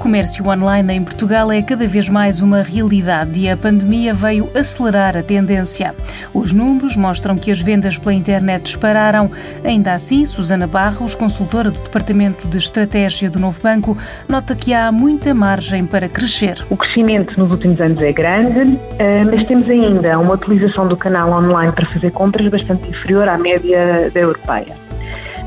comércio online em Portugal é cada vez mais uma realidade e a pandemia veio acelerar a tendência. Os números mostram que as vendas pela internet dispararam. Ainda assim, Susana Barros, consultora do Departamento de Estratégia do Novo Banco, nota que há muita margem para crescer. O crescimento nos últimos anos é grande, eh, mas temos ainda uma utilização do canal online para fazer compras bastante inferior à média da europeia.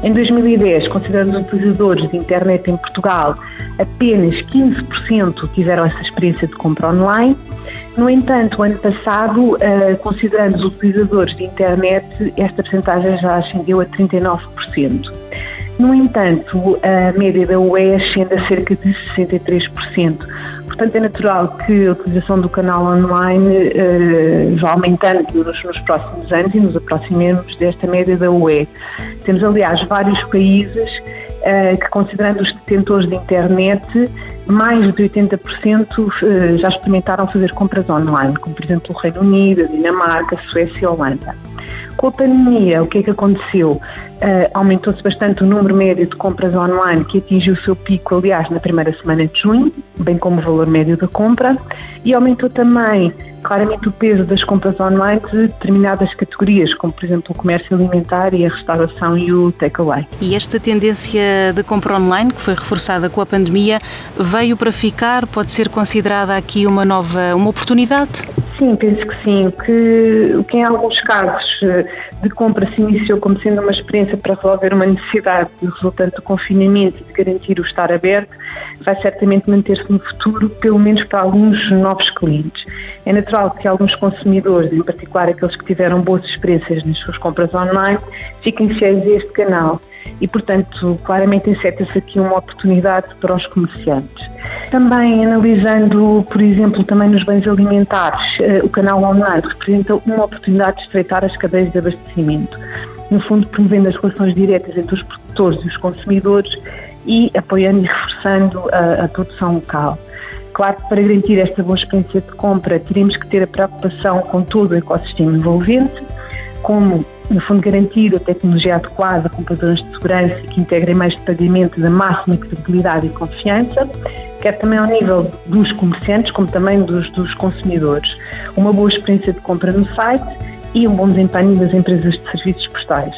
Em 2010, considerando os utilizadores de internet em Portugal, apenas 15% tiveram essa experiência de compra online. No entanto, ano passado, eh, considerando os utilizadores de internet, esta percentagem já ascendeu a 39%. No entanto, a média da UE ascende a cerca de 63%. Portanto, é natural que a utilização do canal online uh, vá aumentando nos, nos, próximos anos e nos aproximemos desta média da UE. Temos, aliás, vários países uh, que, considerando os detentores de internet, mais de 80% uh, já experimentaram fazer compras online, como, por exemplo, o Reino Unido, a Dinamarca, a Suécia e a Holanda. Com a pandemia, o que é que aconteceu? Uh, Aumentou-se bastante o número médio de compras online, que atingiu o seu pico, aliás, na primeira semana de junho, bem como o valor médio da compra, e aumentou também claramente o peso das compras online de determinadas categorias, como por exemplo o comércio alimentar e a restauração e o takeaway. E esta tendência de compra online, que foi reforçada com a pandemia, veio para ficar? Pode ser considerada aqui uma nova uma oportunidade? Sim, penso que sim. O que, o que em alguns casos eh, de compra se iniciou como sendo uma experiência para resolver uma necessidade resultante do confinamento e de garantir o estar aberto, vai certamente manter-se no futuro, pelo menos para alguns novos clientes. É natural que alguns consumidores, em particular aqueles que tiveram boas experiências nas suas compras online, fiquem cheios deste canal e, portanto, claramente inseta-se aqui uma oportunidade para os comerciantes. Também analisando, por exemplo, também nos bens alimentares, eh, o canal online representa uma oportunidade de estreitar as cadeias de abastecimento, no fundo promovendo as relações diretas entre os produtores e os consumidores e apoiando e reforçando a, a produção local. Claro que para garantir esta boa experiência de compra teremos que ter a preocupação com todo o ecossistema envolvente, como no fundo, garantir a tecnologia adequada com padrões de segurança que integrem mais de pagamento da máxima credibilidade e confiança, quer também ao nível dos comerciantes, como também dos, dos consumidores. Uma boa experiência de compra no site e um bom desempenho das empresas de serviços postais.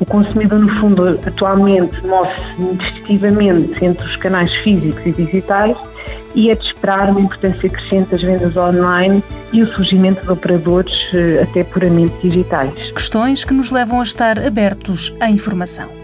O consumidor, no fundo, atualmente move-se indistintivamente entre os canais físicos e digitais e é de esperar uma importância crescente das vendas online e o surgimento de operadores eh, até puramente digitais. Questões que nos levam a estar abertos à informação.